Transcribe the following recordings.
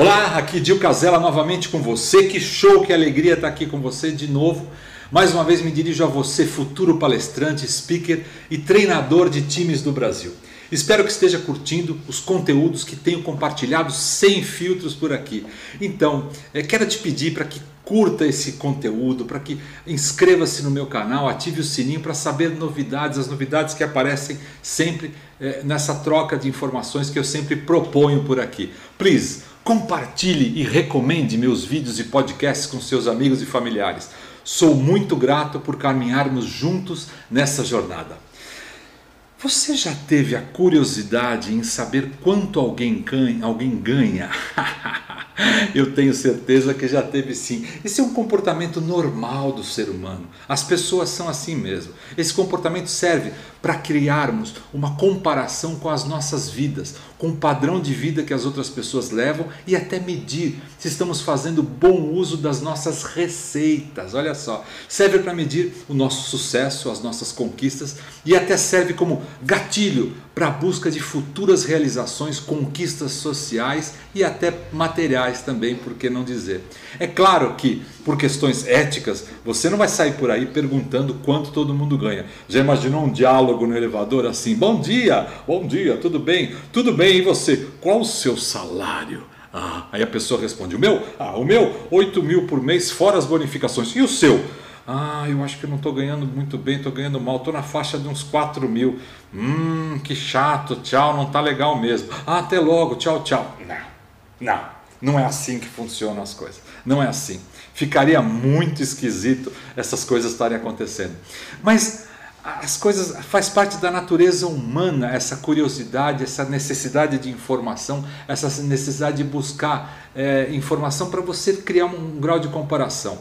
Olá, aqui Dil Casella novamente com você. Que show, que alegria estar aqui com você de novo. Mais uma vez me dirijo a você, futuro palestrante, speaker e treinador de times do Brasil. Espero que esteja curtindo os conteúdos que tenho compartilhado sem filtros por aqui. Então, eh, quero te pedir para que curta esse conteúdo, para que inscreva-se no meu canal, ative o sininho para saber novidades, as novidades que aparecem sempre eh, nessa troca de informações que eu sempre proponho por aqui. Please, compartilhe e recomende meus vídeos e podcasts com seus amigos e familiares. Sou muito grato por caminharmos juntos nessa jornada. Você já teve a curiosidade em saber quanto alguém ganha? Alguém ganha? Eu tenho certeza que já teve sim. Esse é um comportamento normal do ser humano. As pessoas são assim mesmo. Esse comportamento serve para criarmos uma comparação com as nossas vidas, com o padrão de vida que as outras pessoas levam e até medir se estamos fazendo bom uso das nossas receitas. Olha só, serve para medir o nosso sucesso, as nossas conquistas e até serve como gatilho para a busca de futuras realizações, conquistas sociais e até materiais também, por que não dizer. É claro que, por questões éticas, você não vai sair por aí perguntando quanto todo mundo ganha. Já imaginou um diálogo no elevador assim: Bom dia, bom dia, tudo bem? Tudo bem, e você? Qual o seu salário? Ah, aí a pessoa responde: O meu? Ah, o meu, 8 mil por mês, fora as bonificações. E o seu? Ah, eu acho que não estou ganhando muito bem, estou ganhando mal, estou na faixa de uns 4 mil. Hum, que chato, tchau, não está legal mesmo. Ah, até logo, tchau, tchau. Não, não, não é assim que funcionam as coisas. Não é assim. Ficaria muito esquisito essas coisas estarem acontecendo. Mas as coisas faz parte da natureza humana essa curiosidade, essa necessidade de informação, essa necessidade de buscar é, informação para você criar um, um, grau de comparação.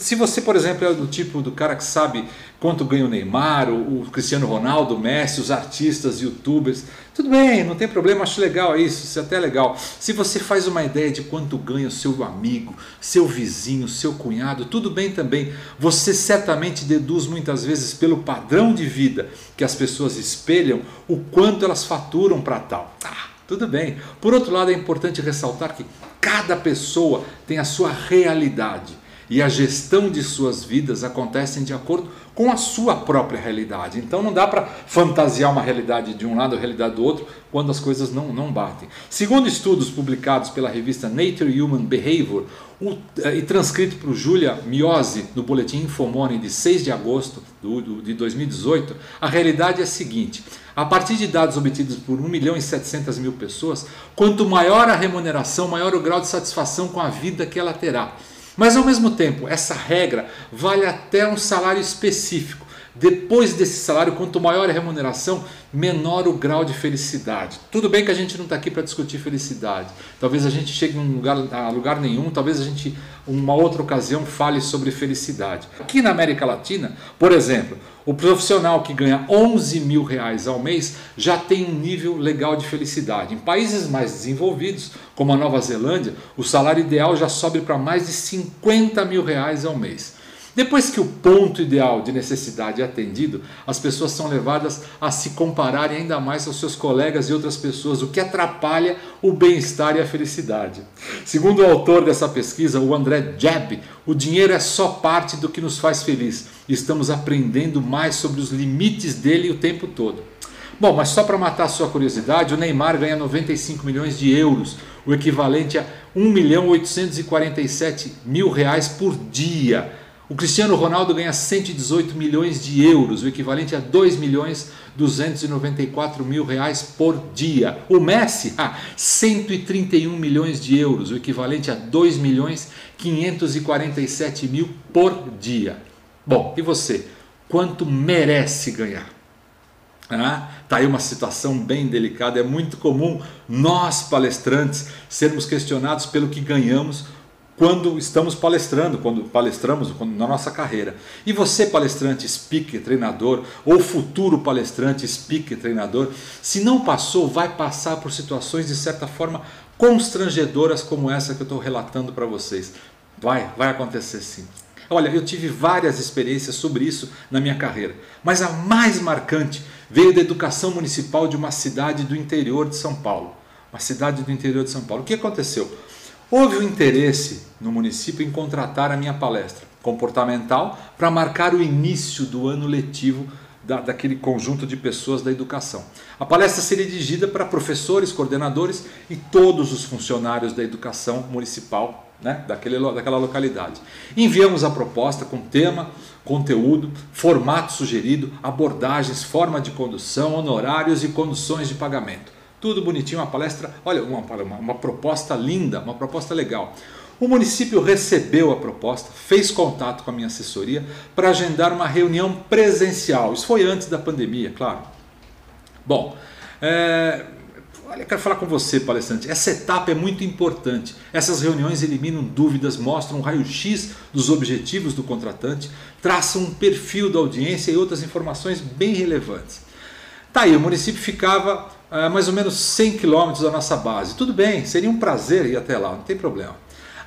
Se você, por exemplo, é do tipo do cara que sabe quanto ganha o Neymar, o, o Cristiano Ronaldo, o Messi, os artistas, youtubers, tudo bem, não tem problema, acho legal isso, isso é até legal. Se você faz uma ideia de quanto ganha o seu amigo, seu vizinho, seu cunhado, tudo bem também. Você certamente deduz muitas vezes pelo padrão de vida que as pessoas espelham o quanto elas faturam para tal. Ah, tudo bem. Por outro lado, é importante ressaltar que cada pessoa tem a sua realidade e a gestão de suas vidas acontecem de acordo com a sua própria realidade. Então não dá para fantasiar uma realidade de um lado a realidade do outro quando as coisas não, não batem. Segundo estudos publicados pela revista Nature Human Behavior o, eh, e transcrito por Julia Miosi no boletim Infomone de 6 de agosto do, do, de 2018, a realidade é a seguinte: a partir de dados obtidos por 1 milhão e 700 mil pessoas, quanto maior a remuneração, maior o grau de satisfação com a vida que ela terá. Mas ao mesmo tempo, essa regra vale até um salário específico. Depois desse salário, quanto maior a remuneração, menor o grau de felicidade. Tudo bem que a gente não está aqui para discutir felicidade. Talvez a gente chegue lugar, a lugar nenhum, talvez a gente, uma outra ocasião, fale sobre felicidade. Aqui na América Latina, por exemplo, o profissional que ganha 11 mil reais ao mês já tem um nível legal de felicidade. Em países mais desenvolvidos, como a Nova Zelândia, o salário ideal já sobe para mais de 50 mil reais ao mês. Depois que o ponto ideal de necessidade é atendido, as pessoas são levadas a se compararem ainda mais aos seus colegas e outras pessoas, o que atrapalha o bem-estar e a felicidade. Segundo o autor dessa pesquisa, o André Jeb, o dinheiro é só parte do que nos faz feliz. Estamos aprendendo mais sobre os limites dele o tempo todo. Bom, mas só para matar a sua curiosidade, o Neymar ganha 95 milhões de euros, o equivalente a 1 milhão 847 mil reais por dia o Cristiano Ronaldo ganha 118 milhões de euros, o equivalente a 2 milhões 294 mil reais por dia. O Messi, ah, 131 milhões de euros, o equivalente a 2 milhões 547 mil por dia. Bom, e você? Quanto merece ganhar? Ah, tá aí uma situação bem delicada. É muito comum nós palestrantes sermos questionados pelo que ganhamos quando estamos palestrando, quando palestramos quando, na nossa carreira. E você, palestrante, speaker, treinador, ou futuro palestrante, speaker, treinador, se não passou, vai passar por situações de certa forma constrangedoras como essa que eu estou relatando para vocês. Vai, vai acontecer sim. Olha, eu tive várias experiências sobre isso na minha carreira, mas a mais marcante veio da educação municipal de uma cidade do interior de São Paulo. Uma cidade do interior de São Paulo. O que aconteceu? Houve um interesse no município em contratar a minha palestra comportamental para marcar o início do ano letivo da, daquele conjunto de pessoas da educação. A palestra seria dirigida para professores, coordenadores e todos os funcionários da educação municipal né, daquele, daquela localidade. Enviamos a proposta com tema, conteúdo, formato sugerido, abordagens, forma de condução, honorários e condições de pagamento. Tudo bonitinho, uma palestra, olha, uma, uma, uma proposta linda, uma proposta legal. O município recebeu a proposta, fez contato com a minha assessoria para agendar uma reunião presencial. Isso foi antes da pandemia, claro. Bom, é, olha, quero falar com você, palestrante. Essa etapa é muito importante. Essas reuniões eliminam dúvidas, mostram um raio-x dos objetivos do contratante, traçam um perfil da audiência e outras informações bem relevantes. Tá aí, o município ficava a mais ou menos 100 quilômetros da nossa base. Tudo bem, seria um prazer ir até lá, não tem problema.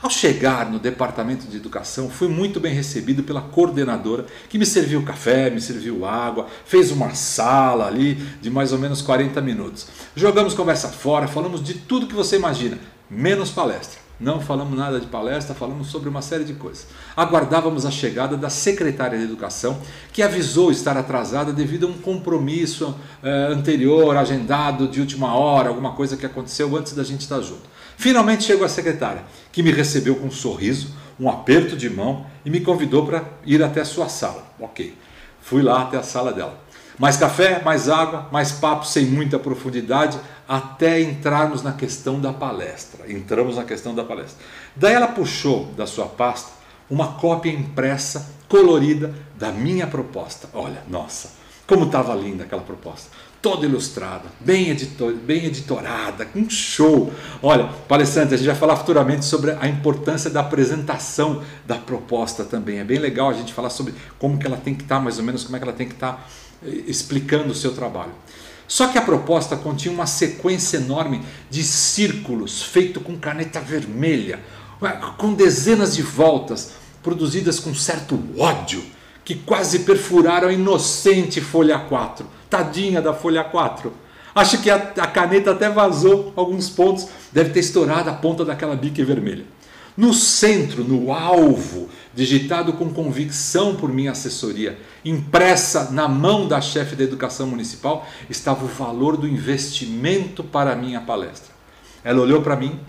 Ao chegar no departamento de educação, fui muito bem recebido pela coordenadora, que me serviu café, me serviu água, fez uma sala ali de mais ou menos 40 minutos. Jogamos conversa fora, falamos de tudo que você imagina, menos palestra. Não falamos nada de palestra, falamos sobre uma série de coisas. Aguardávamos a chegada da secretária de Educação, que avisou estar atrasada devido a um compromisso eh, anterior, agendado de última hora, alguma coisa que aconteceu antes da gente estar junto. Finalmente chegou a secretária, que me recebeu com um sorriso, um aperto de mão e me convidou para ir até a sua sala. Ok, fui lá até a sala dela. Mais café, mais água, mais papo sem muita profundidade, até entrarmos na questão da palestra. Entramos na questão da palestra. Daí ela puxou da sua pasta uma cópia impressa, colorida, da minha proposta. Olha, nossa, como estava linda aquela proposta toda ilustrada, bem, editor, bem editorada, um show. Olha, palestrante, a gente vai falar futuramente sobre a importância da apresentação da proposta também. É bem legal a gente falar sobre como que ela tem que estar, tá, mais ou menos como é que ela tem que estar tá, eh, explicando o seu trabalho. Só que a proposta continha uma sequência enorme de círculos feito com caneta vermelha, com dezenas de voltas, produzidas com certo ódio, que quase perfuraram a inocente folha 4 Tadinha da folha 4. Acho que a, a caneta até vazou alguns pontos, deve ter estourado a ponta daquela bique vermelha. No centro, no alvo, digitado com convicção por minha assessoria, impressa na mão da chefe da educação municipal, estava o valor do investimento para a minha palestra. Ela olhou para mim,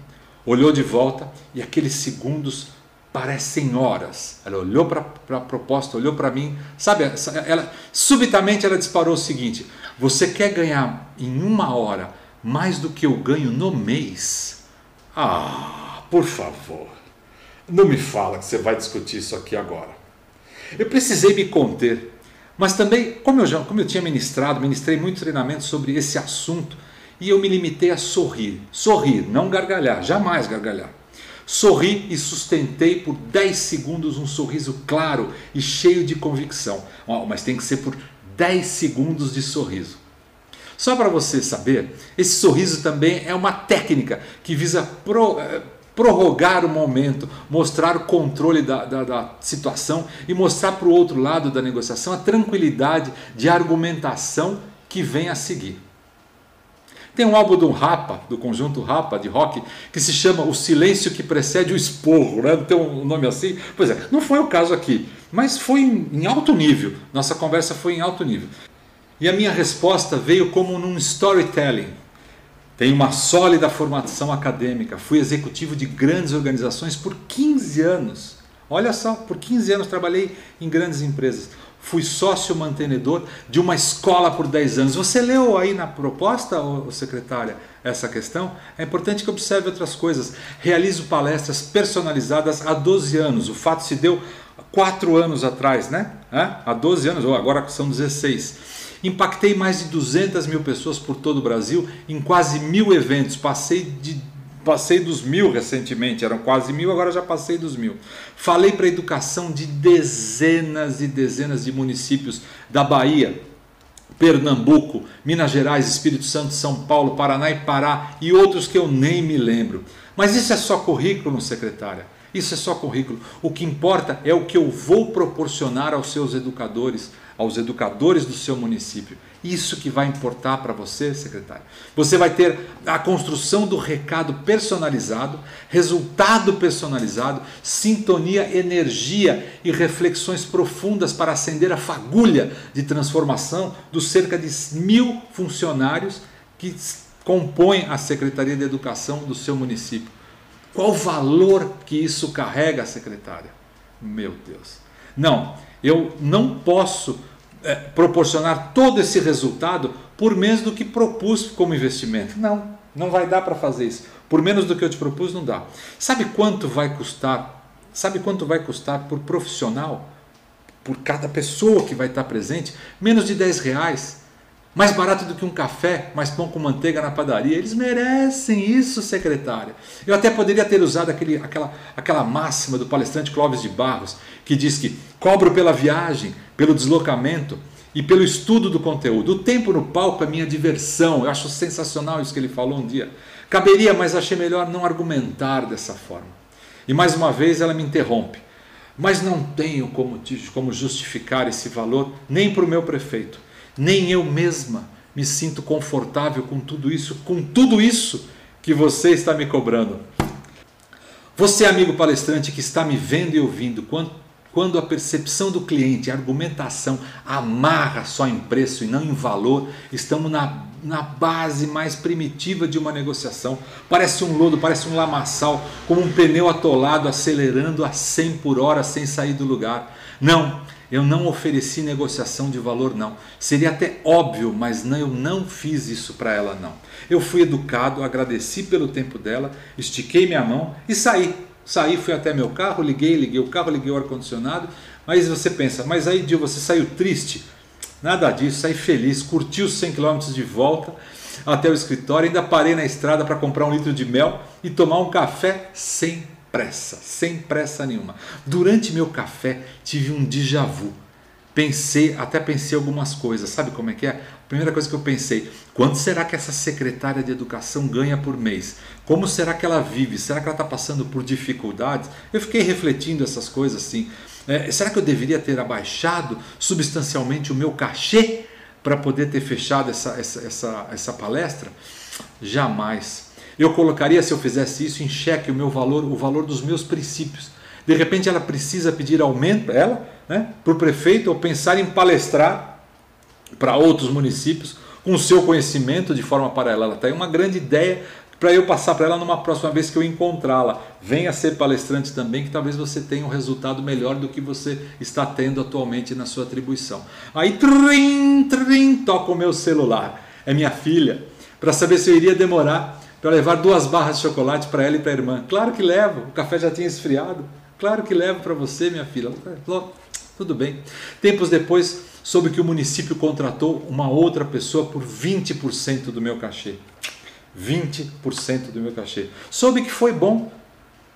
olhou de volta e aqueles segundos parecem horas. Ela olhou para a proposta, olhou para mim, sabe? Ela subitamente ela disparou o seguinte: você quer ganhar em uma hora mais do que eu ganho no mês? Ah, por favor, não me fala que você vai discutir isso aqui agora. Eu precisei me conter, mas também, como eu já, como eu tinha ministrado, ministrei muitos treinamentos sobre esse assunto e eu me limitei a sorrir, sorrir, não gargalhar, jamais gargalhar. Sorri e sustentei por 10 segundos um sorriso claro e cheio de convicção. Mas tem que ser por 10 segundos de sorriso. Só para você saber, esse sorriso também é uma técnica que visa pro, eh, prorrogar o momento, mostrar o controle da, da, da situação e mostrar para o outro lado da negociação a tranquilidade de argumentação que vem a seguir. Tem um álbum do Rapa, do conjunto Rapa de rock, que se chama O Silêncio que Precede o Esporro, né? tem um nome assim. Pois é, não foi o caso aqui, mas foi em alto nível. Nossa conversa foi em alto nível. E a minha resposta veio como num storytelling. Tenho uma sólida formação acadêmica, fui executivo de grandes organizações por 15 anos. Olha só, por 15 anos trabalhei em grandes empresas fui sócio mantenedor de uma escola por 10 anos. Você leu aí na proposta, secretária, essa questão? É importante que observe outras coisas. Realizo palestras personalizadas há 12 anos. O fato se deu 4 anos atrás, né? Há 12 anos, ou agora são 16. Impactei mais de 200 mil pessoas por todo o Brasil em quase mil eventos. Passei de Passei dos mil recentemente, eram quase mil, agora já passei dos mil. Falei para a educação de dezenas e dezenas de municípios da Bahia, Pernambuco, Minas Gerais, Espírito Santo, São Paulo, Paraná e Pará e outros que eu nem me lembro. Mas isso é só currículo, secretária. Isso é só currículo. O que importa é o que eu vou proporcionar aos seus educadores, aos educadores do seu município. Isso que vai importar para você, secretário. Você vai ter a construção do recado personalizado, resultado personalizado, sintonia, energia e reflexões profundas para acender a fagulha de transformação dos cerca de mil funcionários que compõem a Secretaria de Educação do seu município. Qual valor que isso carrega, secretária? Meu Deus. Não, eu não posso é, proporcionar todo esse resultado por menos do que propus como investimento. Não, não vai dar para fazer isso. Por menos do que eu te propus, não dá. Sabe quanto vai custar? Sabe quanto vai custar por profissional? Por cada pessoa que vai estar presente? Menos de 10 reais. Mais barato do que um café, mais pão com manteiga na padaria. Eles merecem isso, secretária. Eu até poderia ter usado aquele, aquela, aquela máxima do palestrante Clóvis de Barros, que diz que cobro pela viagem, pelo deslocamento e pelo estudo do conteúdo. O tempo no palco é minha diversão. Eu acho sensacional isso que ele falou um dia. Caberia, mas achei melhor não argumentar dessa forma. E mais uma vez ela me interrompe. Mas não tenho como, como justificar esse valor nem para o meu prefeito nem eu mesma me sinto confortável com tudo isso, com tudo isso que você está me cobrando. Você, amigo palestrante que está me vendo e ouvindo, quando, a percepção do cliente, a argumentação amarra só em preço e não em valor, estamos na, na base mais primitiva de uma negociação. Parece um lodo, parece um lamaçal, como um pneu atolado acelerando a 100 por hora sem sair do lugar. Não, eu não ofereci negociação de valor, não. Seria até óbvio, mas não, eu não fiz isso para ela, não. Eu fui educado, agradeci pelo tempo dela, estiquei minha mão e saí. Saí, fui até meu carro, liguei, liguei o carro, liguei o ar-condicionado. Mas você pensa, mas aí, Dio, você saiu triste? Nada disso, saí feliz, curti os 100 km de volta até o escritório, ainda parei na estrada para comprar um litro de mel e tomar um café sem pressa, sem pressa nenhuma. Durante meu café tive um déjà vu. Pensei, até pensei algumas coisas. Sabe como é que é? A primeira coisa que eu pensei, quanto será que essa secretária de educação ganha por mês? Como será que ela vive? Será que ela está passando por dificuldades? Eu fiquei refletindo essas coisas assim. É, será que eu deveria ter abaixado substancialmente o meu cachê para poder ter fechado essa, essa, essa, essa palestra? Jamais. Eu colocaria, se eu fizesse isso, em xeque o meu valor, o valor dos meus princípios. De repente ela precisa pedir aumento, ela, né, para o prefeito, ou pensar em palestrar para outros municípios com o seu conhecimento de forma paralela. Está aí uma grande ideia para eu passar para ela numa próxima vez que eu encontrá-la. Venha ser palestrante também, que talvez você tenha um resultado melhor do que você está tendo atualmente na sua atribuição. Aí, trim, trim, toca o meu celular. É minha filha, para saber se eu iria demorar para levar duas barras de chocolate para ela e para a irmã. Claro que levo, o café já tinha esfriado. Claro que levo para você, minha filha. Tudo bem. Tempos depois, soube que o município contratou uma outra pessoa por 20% do meu cachê. 20% do meu cachê. Soube que foi bom,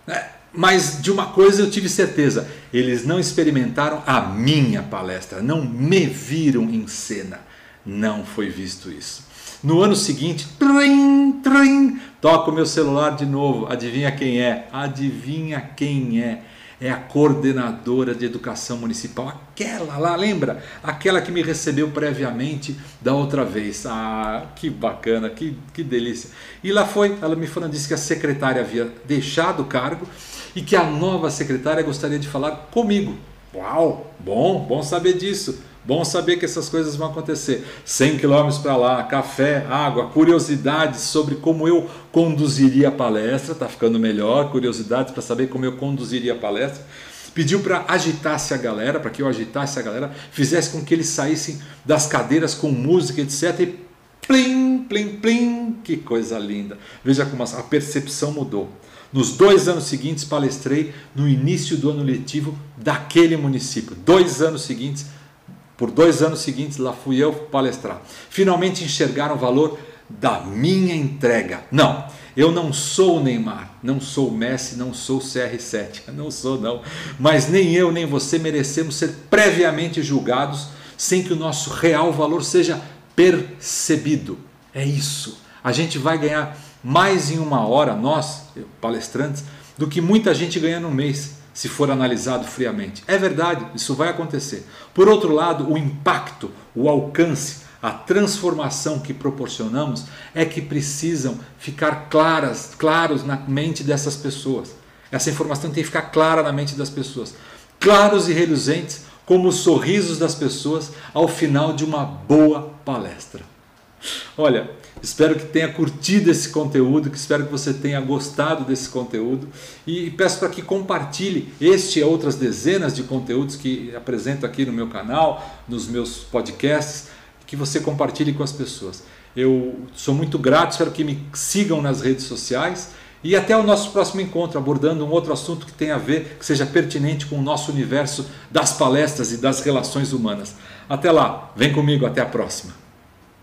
né? mas de uma coisa eu tive certeza: eles não experimentaram a minha palestra, não me viram em cena. Não foi visto isso. No ano seguinte, trim, trim, toca o meu celular de novo. Adivinha quem é? Adivinha quem é? É a coordenadora de educação municipal, aquela lá, lembra? Aquela que me recebeu previamente da outra vez. Ah, que bacana, que, que delícia. E lá foi, ela me falou, disse que a secretária havia deixado o cargo e que a nova secretária gostaria de falar comigo. Uau, bom, bom saber disso. Bom saber que essas coisas vão acontecer. 100 quilômetros para lá, café, água, curiosidades sobre como eu conduziria a palestra, tá ficando melhor, curiosidades para saber como eu conduziria a palestra. Pediu para agitasse a galera, para que eu agitasse a galera, fizesse com que eles saíssem das cadeiras com música, etc. E plim, plim, plim, que coisa linda. Veja como a percepção mudou. Nos dois anos seguintes, palestrei no início do ano letivo daquele município. Dois anos seguintes, por dois anos seguintes, lá fui eu palestrar. Finalmente enxergaram o valor da minha entrega. Não, eu não sou o Neymar, não sou o Messi, não sou o CR7, não sou não. Mas nem eu nem você merecemos ser previamente julgados sem que o nosso real valor seja percebido. É isso. A gente vai ganhar mais em uma hora, nós, palestrantes, do que muita gente ganha no mês, se for analisado friamente. É verdade, isso vai acontecer. Por outro lado, o impacto, o alcance, a transformação que proporcionamos é que precisam ficar claras, claros na mente dessas pessoas. Essa informação tem que ficar clara na mente das pessoas. Claros e reluzentes como os sorrisos das pessoas ao final de uma boa palestra. Olha, espero que tenha curtido esse conteúdo, que espero que você tenha gostado desse conteúdo e peço para que compartilhe este e outras dezenas de conteúdos que apresento aqui no meu canal, nos meus podcasts, que você compartilhe com as pessoas. Eu sou muito grato, espero que me sigam nas redes sociais e até o nosso próximo encontro, abordando um outro assunto que tenha a ver, que seja pertinente com o nosso universo das palestras e das relações humanas. Até lá, vem comigo, até a próxima.